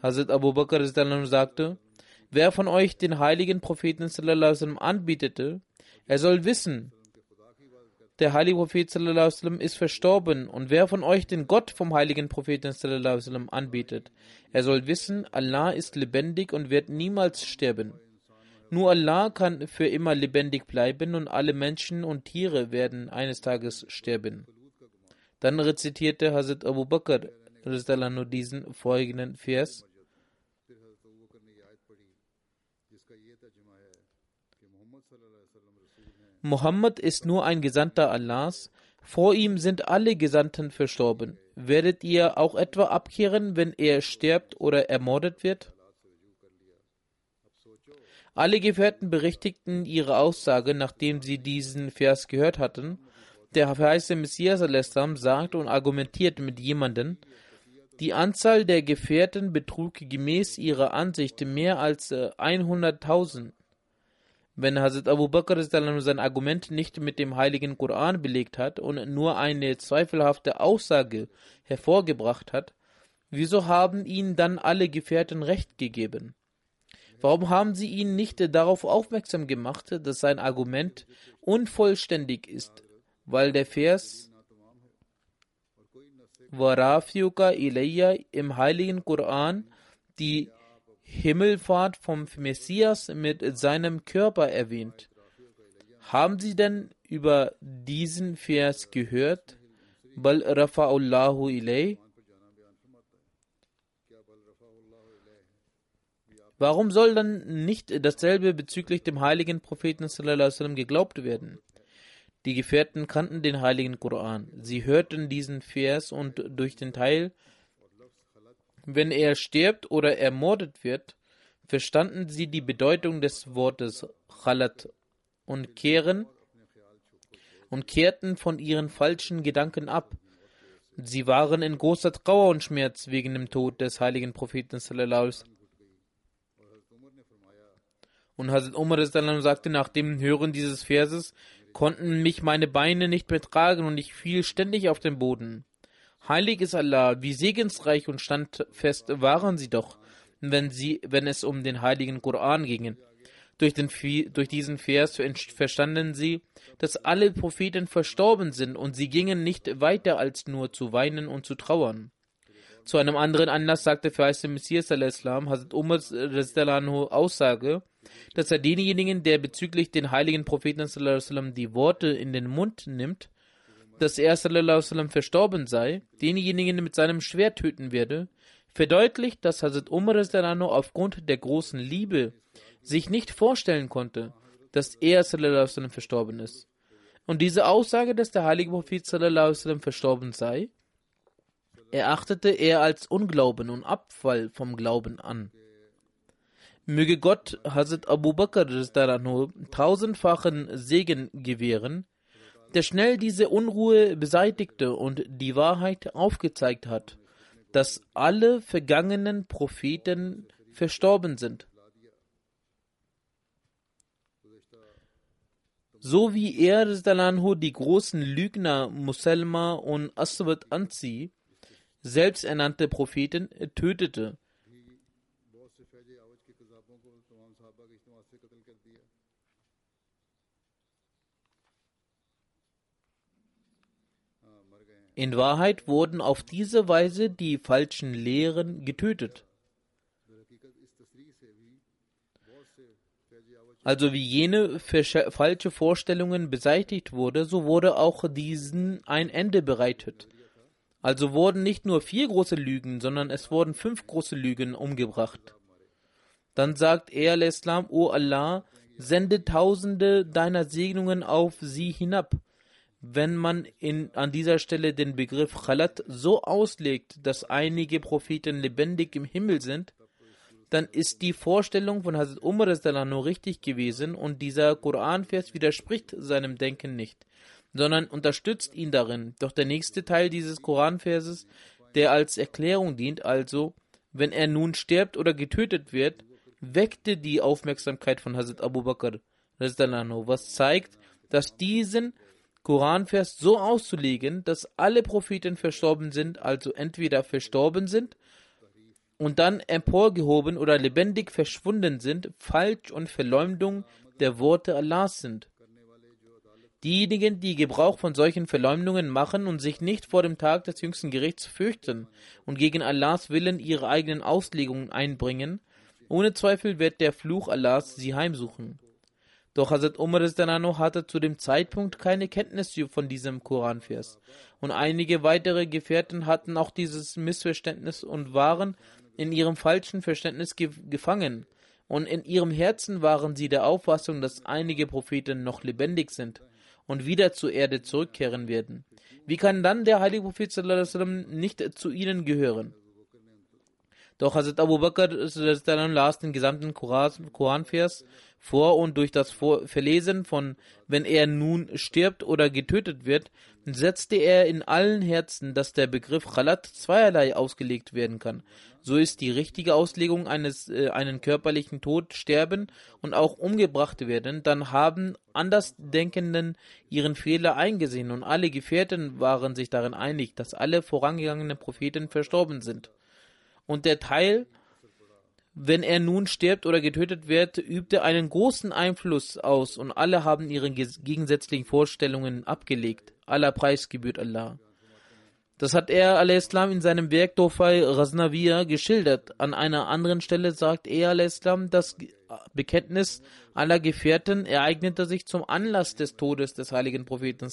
Hazrat Abu Bakr sagte, wer von euch den heiligen Propheten anbietete, er soll wissen, der heilige Prophet sallam, ist verstorben und wer von euch den Gott vom heiligen Propheten sallam, anbietet, er soll wissen, Allah ist lebendig und wird niemals sterben. Nur Allah kann für immer lebendig bleiben und alle Menschen und Tiere werden eines Tages sterben. Dann rezitierte Hazrat Abu Bakr diesen folgenden Vers. Muhammad ist nur ein Gesandter Allahs, vor ihm sind alle Gesandten verstorben. Werdet ihr auch etwa abkehren, wenn er stirbt oder ermordet wird? Alle Gefährten berichtigten ihre Aussage, nachdem sie diesen Vers gehört hatten. Der verheißene Messias sagt und argumentiert mit jemandem, die Anzahl der Gefährten betrug gemäß ihrer Ansicht mehr als 100.000. Wenn Hazrat Abu Bakr sein Argument nicht mit dem heiligen Koran belegt hat und nur eine zweifelhafte Aussage hervorgebracht hat, wieso haben ihnen dann alle Gefährten Recht gegeben? Warum haben sie ihn nicht darauf aufmerksam gemacht, dass sein Argument unvollständig ist, weil der Vers Warafiuka Ilayya im heiligen Koran die Himmelfahrt vom Messias mit seinem Körper erwähnt. Haben Sie denn über diesen Vers gehört? Bal rafa'ullahu ilay. Warum soll dann nicht dasselbe bezüglich dem heiligen Propheten sallam, geglaubt werden? Die Gefährten kannten den heiligen Koran. Sie hörten diesen Vers und durch den Teil wenn er stirbt oder ermordet wird, verstanden sie die Bedeutung des Wortes Khalat und kehren und kehrten von ihren falschen Gedanken ab. Sie waren in großer Trauer und Schmerz wegen dem Tod des heiligen Propheten Und Hazrat Umar sagte nach dem Hören dieses Verses, konnten mich meine Beine nicht betragen und ich fiel ständig auf den Boden. Heilig ist Allah, wie segensreich und standfest waren sie doch, wenn, sie, wenn es um den heiligen Koran ging. Durch, den, durch diesen Vers verstanden sie, dass alle Propheten verstorben sind und sie gingen nicht weiter als nur zu weinen und zu trauern. Zu einem anderen Anlass sagte verheißte Messias al-Islam, Hazrat Umar Aussage, dass er denjenigen, der bezüglich den heiligen Propheten die Worte in den Mund nimmt, dass er sallam, verstorben sei, denjenigen mit seinem Schwert töten werde, verdeutlicht, dass Hazrat Umar aufgrund der großen Liebe sich nicht vorstellen konnte, dass er sallam, verstorben ist. Und diese Aussage, dass der heilige Prophet sallam, verstorben sei, erachtete er als Unglauben und Abfall vom Glauben an. Möge Gott Hazrat Abu Bakr tausendfachen Segen gewähren, der schnell diese Unruhe beseitigte und die Wahrheit aufgezeigt hat, dass alle vergangenen Propheten verstorben sind. So wie er die großen Lügner Muselma und Aswad Anzi, selbsternannte Propheten, tötete. In Wahrheit wurden auf diese Weise die falschen Lehren getötet. Also wie jene falsche Vorstellungen beseitigt wurde, so wurde auch diesen ein Ende bereitet. Also wurden nicht nur vier große Lügen, sondern es wurden fünf große Lügen umgebracht. Dann sagt er al-Islam, O Allah, sende tausende deiner Segnungen auf sie hinab wenn man in, an dieser Stelle den Begriff Khalat so auslegt, dass einige Propheten lebendig im Himmel sind, dann ist die Vorstellung von Hazrat Umar nur richtig gewesen und dieser Koranvers widerspricht seinem Denken nicht, sondern unterstützt ihn darin. Doch der nächste Teil dieses Koranverses, der als Erklärung dient, also, wenn er nun stirbt oder getötet wird, weckte die Aufmerksamkeit von Hazrat Abu Bakr, was zeigt, dass diesen Koranvers so auszulegen, dass alle Propheten verstorben sind, also entweder verstorben sind und dann emporgehoben oder lebendig verschwunden sind, falsch und Verleumdung der Worte Allahs sind. Diejenigen, die Gebrauch von solchen Verleumdungen machen und sich nicht vor dem Tag des jüngsten Gerichts fürchten und gegen Allahs Willen ihre eigenen Auslegungen einbringen, ohne Zweifel wird der Fluch Allahs sie heimsuchen. Doch Hazrat Umar hatte zu dem Zeitpunkt keine Kenntnis von diesem Koranvers. Und einige weitere Gefährten hatten auch dieses Missverständnis und waren in ihrem falschen Verständnis ge gefangen. Und in ihrem Herzen waren sie der Auffassung, dass einige Propheten noch lebendig sind und wieder zur Erde zurückkehren werden. Wie kann dann der heilige Prophet nicht zu ihnen gehören? Doch Hazrat Abu Bakr las den gesamten Koranvers vor und durch das Verlesen von wenn er nun stirbt oder getötet wird, setzte er in allen Herzen, dass der Begriff Khalat zweierlei ausgelegt werden kann. So ist die richtige Auslegung eines äh, einen körperlichen Tod sterben und auch umgebracht werden, dann haben Andersdenkenden ihren Fehler eingesehen und alle Gefährten waren sich darin einig, dass alle vorangegangenen Propheten verstorben sind. Und der Teil, wenn er nun stirbt oder getötet wird, übte einen großen Einfluss aus und alle haben ihre gegensätzlichen Vorstellungen abgelegt. Aller Preis gebührt Allah. Das hat er al-Islam in seinem Werk Dofai Raznavia geschildert. An einer anderen Stelle sagt er al-Islam, das Bekenntnis aller Gefährten ereignete sich zum Anlass des Todes des heiligen Propheten,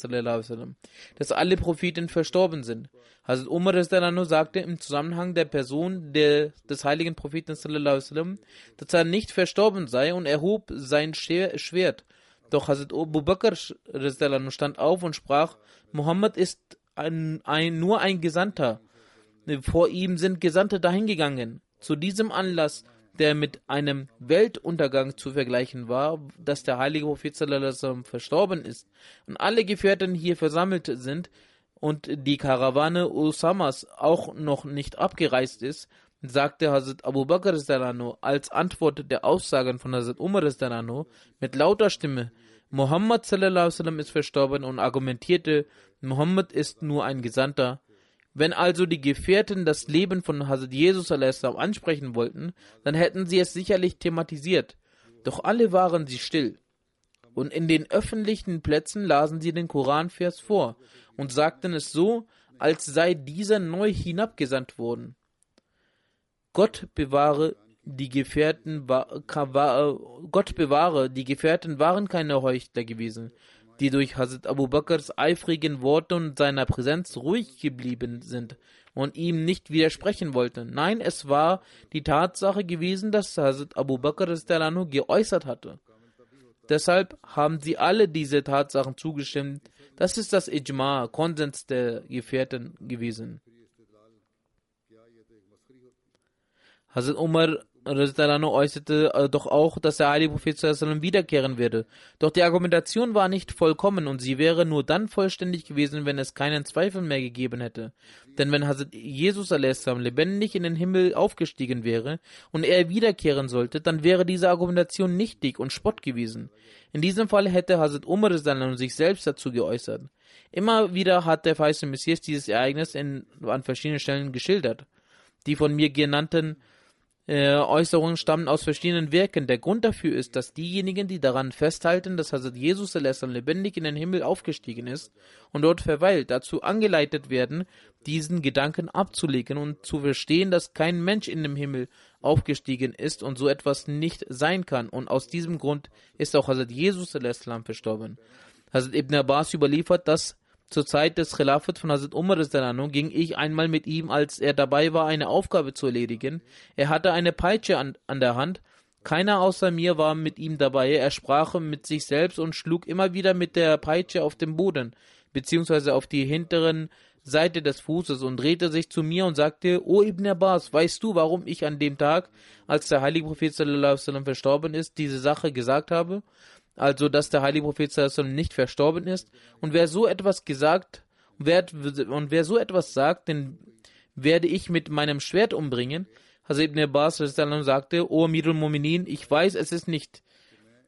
dass alle Propheten verstorben sind. Hazrat Umar sagte im Zusammenhang der Person der, des heiligen Propheten, dass er nicht verstorben sei und erhob sein Schwert. Doch Hazrat Abu Bakr stand auf und sprach, Muhammad ist ein, ein, nur ein Gesandter. Vor ihm sind Gesandte dahingegangen. Zu diesem Anlass, der mit einem Weltuntergang zu vergleichen war, dass der heilige Prophet verstorben ist und alle Gefährten hier versammelt sind und die Karawane Usamas auch noch nicht abgereist ist, sagte Hazrat Abu Bakr als Antwort der Aussagen von Hazrat Umar mit lauter Stimme, Muhammad ist verstorben und argumentierte, Muhammad ist nur ein Gesandter. Wenn also die Gefährten das Leben von Hazrat Jesus ansprechen wollten, dann hätten sie es sicherlich thematisiert. Doch alle waren sie still. Und in den öffentlichen Plätzen lasen sie den Koranvers vor und sagten es so, als sei dieser neu hinabgesandt worden. Gott bewahre die Gefährten, Gott bewahre, die Gefährten waren keine Heuchler gewesen die durch Hazrat Abu Bakrs eifrigen Worte und seiner Präsenz ruhig geblieben sind und ihm nicht widersprechen wollten. Nein, es war die Tatsache gewesen, dass Hazrat Abu Bakr geäußert hatte. Deshalb haben sie alle diese Tatsachen zugestimmt. Das ist das Ijma, Konsens der Gefährten gewesen. Hazrat Umar äußerte äh, doch auch, dass der heilige Prophet wiederkehren werde. Doch die Argumentation war nicht vollkommen und sie wäre nur dann vollständig gewesen, wenn es keinen Zweifel mehr gegeben hätte. Denn wenn Hazrat Jesus lebendig in den Himmel aufgestiegen wäre und er wiederkehren sollte, dann wäre diese Argumentation nichtig und Spott gewesen. In diesem Fall hätte Hazrat Umar sich selbst dazu geäußert. Immer wieder hat der verheißte Messias dieses Ereignis in, an verschiedenen Stellen geschildert. Die von mir genannten äh, Äußerungen stammen aus verschiedenen Werken. Der Grund dafür ist, dass diejenigen, die daran festhalten, dass Hazrat Jesus lebendig in den Himmel aufgestiegen ist und dort verweilt, dazu angeleitet werden, diesen Gedanken abzulegen und zu verstehen, dass kein Mensch in dem Himmel aufgestiegen ist und so etwas nicht sein kann. Und aus diesem Grund ist auch Hazrat Jesus verstorben. Hazrat Ibn Abbas überliefert, dass zur Zeit des Khilafat von Hazrat Umar ging ich einmal mit ihm, als er dabei war, eine Aufgabe zu erledigen. Er hatte eine Peitsche an, an der Hand. Keiner außer mir war mit ihm dabei. Er sprach mit sich selbst und schlug immer wieder mit der Peitsche auf den Boden, beziehungsweise auf die hinteren Seite des Fußes und drehte sich zu mir und sagte, O Ibn Abbas, weißt du, warum ich an dem Tag, als der heilige Prophet sallam, verstorben ist, diese Sache gesagt habe? Also dass der heilige Prophet nicht verstorben ist. Und wer so etwas gesagt wer, und wer so etwas sagt, den werde ich mit meinem Schwert umbringen. Hazrat ibn Abbas sagte, O Amirul Mu'minin, ich weiß, es ist nicht.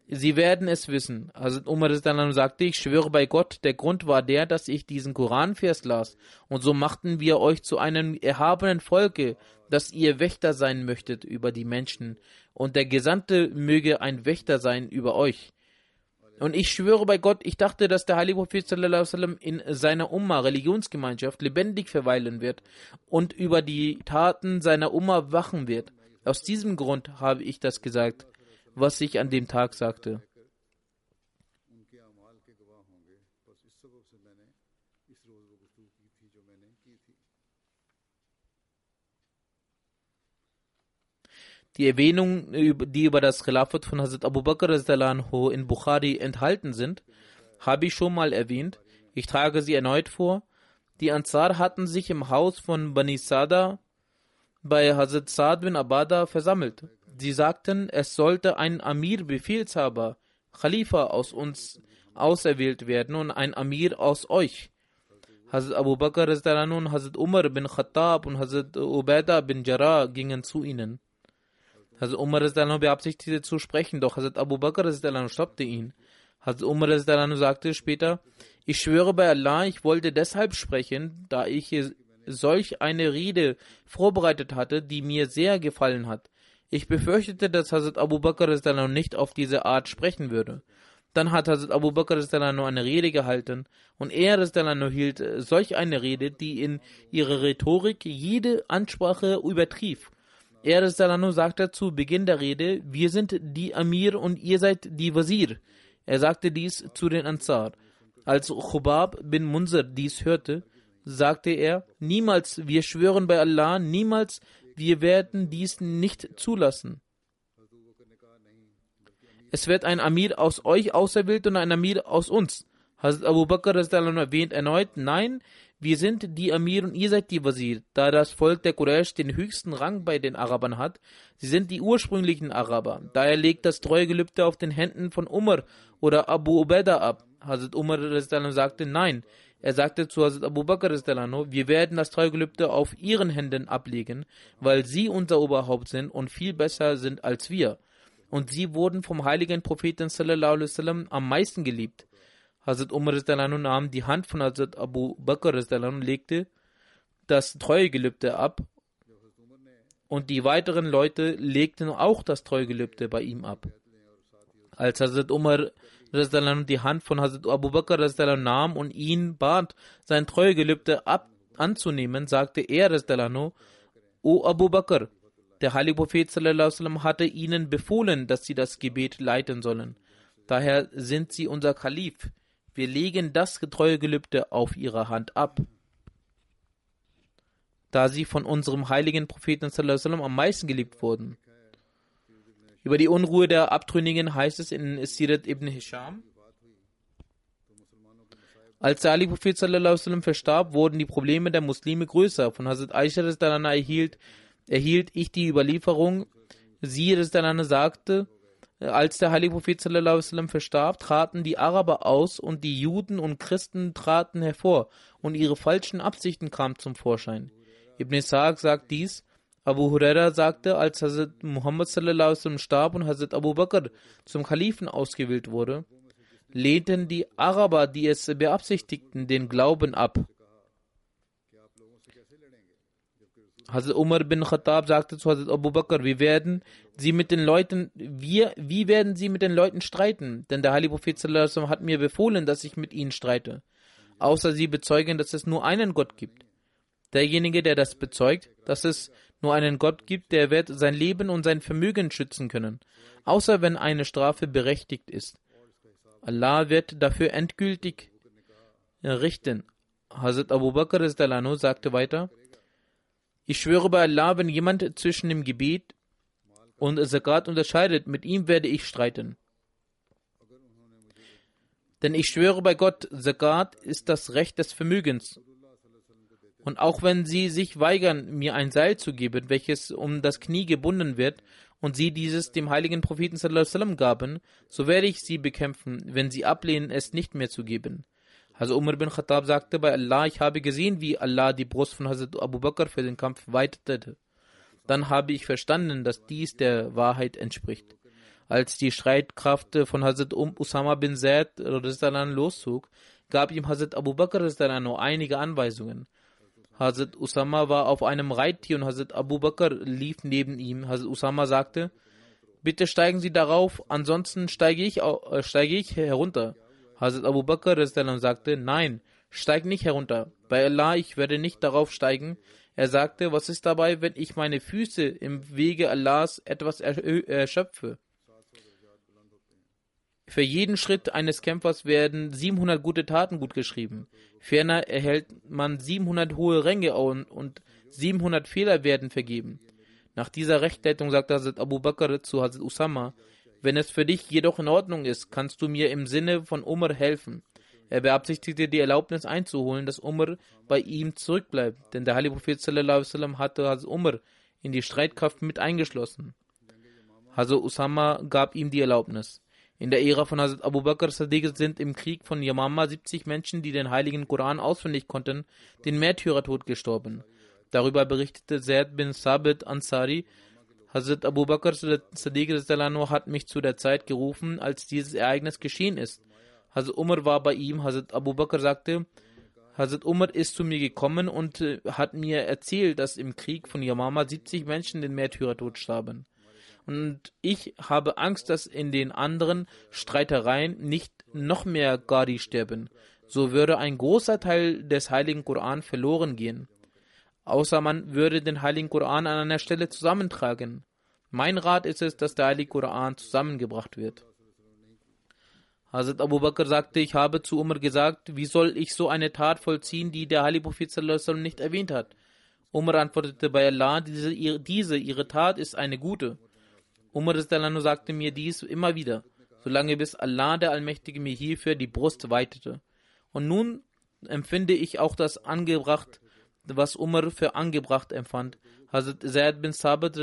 Sie werden es wissen. Hazrat Umar sagte, ich schwöre bei Gott, der Grund war der, dass ich diesen Koranvers las. Und so machten wir euch zu einem erhabenen Volke, dass ihr Wächter sein möchtet über die Menschen. Und der Gesandte möge ein Wächter sein über euch. Und ich schwöre bei Gott, ich dachte, dass der heilige Prophet sallam, in seiner Umma, Religionsgemeinschaft, lebendig verweilen wird und über die Taten seiner Umma wachen wird. Aus diesem Grund habe ich das gesagt, was ich an dem Tag sagte. Die Erwähnungen, die über das Khilafat von Hazrat Abu Bakr in Bukhari enthalten sind, habe ich schon mal erwähnt. Ich trage sie erneut vor. Die Ansar hatten sich im Haus von Bani Sada bei Hazrat Saad bin Abada versammelt. Sie sagten, es sollte ein Amir, Befehlshaber, Khalifa aus uns auserwählt werden und ein Amir aus euch. Hazrat Abu Bakr und Hazrat Umar bin Khattab und Hazrat Ubaidah bin Jarrah gingen zu ihnen. Hazrat Umar beabsichtigte zu sprechen, doch Hazrat Abu Bakr stoppte ihn. Hazrat Umar sagte später, ich schwöre bei Allah, ich wollte deshalb sprechen, da ich solch eine Rede vorbereitet hatte, die mir sehr gefallen hat. Ich befürchtete, dass Hazrat Abu Bakr nicht auf diese Art sprechen würde. Dann hat Hazrat Abu Bakr eine Rede gehalten und er hielt solch eine Rede, die in ihrer Rhetorik jede Ansprache übertrieb. Er sagte zu Beginn der Rede, wir sind die Amir und ihr seid die Wazir. Er sagte dies zu den Ansar. Als Khubab bin Munzir dies hörte, sagte er, niemals, wir schwören bei Allah, niemals, wir werden dies nicht zulassen. Es wird ein Amir aus euch auserwählt und ein Amir aus uns. Hazrat Abu Bakr erwähnt erneut, nein, wir sind die Amir und ihr seid die Wazir, da das Volk der Quraysh den höchsten Rang bei den Arabern hat. Sie sind die ursprünglichen Araber. Daher legt das Treuegelübde auf den Händen von Umar oder Abu Ubaidah ab. Hazrat Umar sagte nein. Er sagte zu Hazrat Abu Bakr, wir werden das Treuegelübde auf ihren Händen ablegen, weil sie unser Oberhaupt sind und viel besser sind als wir. Und sie wurden vom heiligen Propheten am meisten geliebt. Hazrat Umar nahm die Hand von Hazrat Abu Bakr und legte das Treuegelübde ab und die weiteren Leute legten auch das Treuegelübde bei ihm ab. Als Hazrat Umar die Hand von Hazrat Abu Bakr nahm und ihn bat, sein Treuegelübde ab anzunehmen, sagte er, O Abu Bakr, der heilige Prophet hatte ihnen befohlen, dass sie das Gebet leiten sollen. Daher sind sie unser Kalif. Wir legen das Treuegelübde auf ihrer Hand ab da sie von unserem heiligen Propheten sallam, am meisten geliebt wurden. Über die Unruhe der Abtrünnigen heißt es in Sirat ibn Hisham. Als der heilige Prophet sallam, verstarb, wurden die Probleme der Muslime größer. Von Hazrat Aisha erhielt, erhielt ich die Überlieferung. Sie sagte, als der heilige Prophet sallam, verstarb, traten die Araber aus und die Juden und Christen traten hervor und ihre falschen Absichten kamen zum Vorschein. Ibn Ishaq sagt dies. Abu Huraira sagte, als Hazrat Muhammad sallam, starb und Hazrat Abu Bakr zum Kalifen ausgewählt wurde, lehnten die Araber, die es beabsichtigten, den Glauben ab. Hazrat Umar bin Khattab sagte zu Hazrat Abu Bakr, wie werden sie mit den Leuten, wir, wie werden sie mit den Leuten streiten? Denn der Heilige Prophet hat mir befohlen, dass ich mit ihnen streite. Außer sie bezeugen, dass es nur einen Gott gibt. Derjenige, der das bezeugt, dass es nur einen Gott gibt, der wird sein Leben und sein Vermögen schützen können, außer wenn eine Strafe berechtigt ist. Allah wird dafür endgültig richten. Hazrat Abu Bakr sagte weiter, ich schwöre bei Allah, wenn jemand zwischen dem Gebet und Zakat unterscheidet, mit ihm werde ich streiten. Denn ich schwöre bei Gott, Zakat ist das Recht des Vermögens und auch wenn sie sich weigern, mir ein Seil zu geben, welches um das Knie gebunden wird, und sie dieses dem heiligen Propheten sallam, gaben, so werde ich sie bekämpfen, wenn sie ablehnen, es nicht mehr zu geben. Also Umar bin Khattab sagte bei Allah, ich habe gesehen, wie Allah die Brust von Hazrat Abu Bakr für den Kampf weitete. Dann habe ich verstanden, dass dies der Wahrheit entspricht. Als die Streitkraft von Hazrat um Usama bin Zaid loszog, gab ihm Hazrat Abu Bakr nur einige Anweisungen. Hazrat Usama war auf einem Reittier und Hazrat Abu Bakr lief neben ihm. Hazrat Usama sagte, bitte steigen Sie darauf, ansonsten steige ich, steige ich herunter. Hazrat Abu Bakr sagte, nein, steig nicht herunter. Bei Allah, ich werde nicht darauf steigen. Er sagte, was ist dabei, wenn ich meine Füße im Wege Allahs etwas erschöpfe? Für jeden Schritt eines Kämpfers werden 700 gute Taten gut geschrieben. Ferner erhält man 700 hohe Ränge und 700 Fehler werden vergeben. Nach dieser Rechtleitung sagte Hazrat Abu Bakr zu Hazrat Usama, wenn es für dich jedoch in Ordnung ist, kannst du mir im Sinne von Umar helfen. Er beabsichtigte die Erlaubnis einzuholen, dass Umar bei ihm zurückbleibt, denn der Heilige Prophet sallam, hatte Hazrat Umar in die Streitkraft mit eingeschlossen. Hazrat Usama gab ihm die Erlaubnis. In der Ära von Hazrat Abu Bakr Sadiq sind im Krieg von Yamama 70 Menschen, die den heiligen Koran auswendig konnten, den Märtyrertod gestorben. Darüber berichtete Zaid bin Sabit Ansari, Hazrat Abu Bakr Sadiq hat mich zu der Zeit gerufen, als dieses Ereignis geschehen ist. Hazrat Umar war bei ihm. Hazrat Abu Bakr sagte, Hazrat Umar ist zu mir gekommen und äh, hat mir erzählt, dass im Krieg von Yamama 70 Menschen den Märtyrertod starben. Und ich habe Angst, dass in den anderen Streitereien nicht noch mehr Gadi sterben. So würde ein großer Teil des Heiligen Koran verloren gehen. Außer man würde den Heiligen Koran an einer Stelle zusammentragen. Mein Rat ist es, dass der Heilige Koran zusammengebracht wird. Hazrat Abu Bakr sagte, ich habe zu Umar gesagt, wie soll ich so eine Tat vollziehen, die der Heilige Prophet nicht erwähnt hat? Umar antwortete bei Allah, diese, diese, ihre Tat ist eine gute. Umar sagte mir dies immer wieder, solange bis Allah der Allmächtige mir hierfür die Brust weitete. Und nun empfinde ich auch das angebracht, was Umar für angebracht empfand. Hazrat Zaid bin Sabit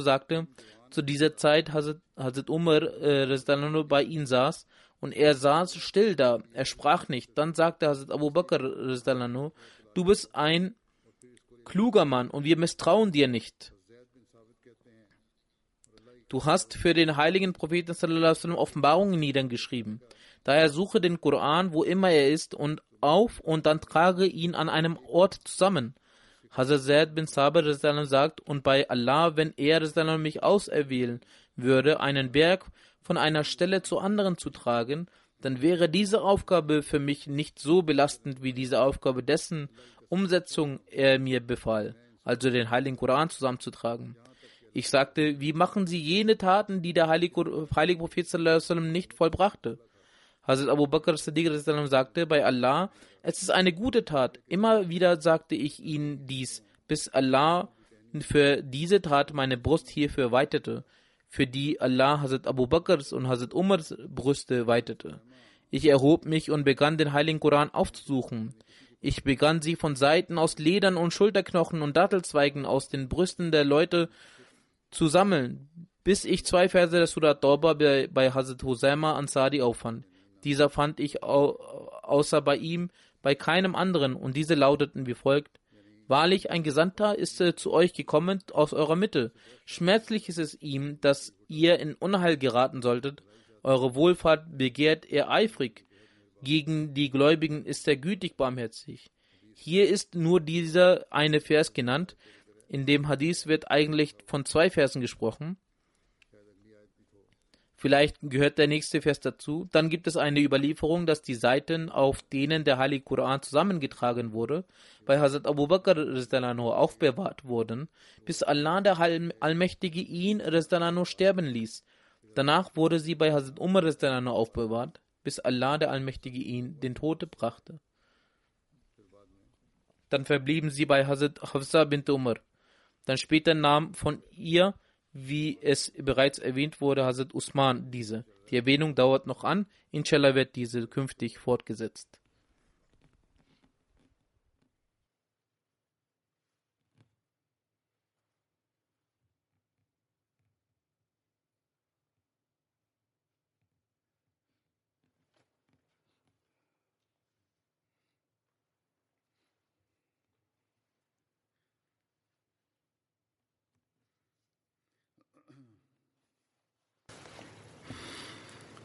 sagte, zu dieser Zeit Hazrat, Umar äh, bei ihm saß und er saß still da, er sprach nicht. Dann sagte Hazrat Abu Bakr, du bist ein kluger Mann und wir misstrauen dir nicht. Du hast für den heiligen Propheten Offenbarungen niedergeschrieben. Daher suche den Koran, wo immer er ist, und auf und dann trage ihn an einem Ort zusammen. Hazrat Zaid bin Sabir sagt, und bei Allah, wenn er mich auserwählen würde, einen Berg von einer Stelle zur anderen zu tragen, dann wäre diese Aufgabe für mich nicht so belastend wie diese Aufgabe dessen Umsetzung er mir befahl, also den Heiligen Koran zusammenzutragen. Ich sagte, wie machen Sie jene Taten, die der heilige, heilige Prophet nicht vollbrachte? Hazrat Abu Bakr Siddiq sagte bei Allah, es ist eine gute Tat. Immer wieder sagte ich ihnen dies, bis Allah für diese Tat meine Brust hierfür weitete, für die Allah Hazrat Abu Bakrs und Hazrat Umars Brüste weitete. Ich erhob mich und begann den heiligen Koran aufzusuchen. Ich begann sie von Seiten aus Ledern und Schulterknochen und Dattelzweigen aus den Brüsten der Leute zu sammeln, bis ich zwei Verse der Surat Tauba bei, bei Hazrat Husaima Ansari auffand. Dieser fand ich au außer bei ihm bei keinem anderen, und diese lauteten wie folgt Wahrlich, ein Gesandter ist äh, zu euch gekommen aus eurer Mitte. Schmerzlich ist es ihm, dass ihr in Unheil geraten solltet. Eure Wohlfahrt begehrt er eifrig. Gegen die Gläubigen ist er gütig barmherzig. Hier ist nur dieser eine Vers genannt. In dem Hadith wird eigentlich von zwei Versen gesprochen. Vielleicht gehört der nächste Vers dazu. Dann gibt es eine Überlieferung, dass die Seiten, auf denen der Heilige Koran zusammengetragen wurde, bei Hazrat Abu Bakr aufbewahrt wurden, bis Allah der Allmächtige ihn sterben ließ. Danach wurde sie bei Hazrat Umar aufbewahrt, bis Allah der Allmächtige ihn den Tode brachte. Dann verblieben sie bei Hazrat Hafsa bint Umar. Dann später nahm von ihr wie es bereits erwähnt wurde, Hazrat Usman diese. Die Erwähnung dauert noch an, inshallah wird diese künftig fortgesetzt.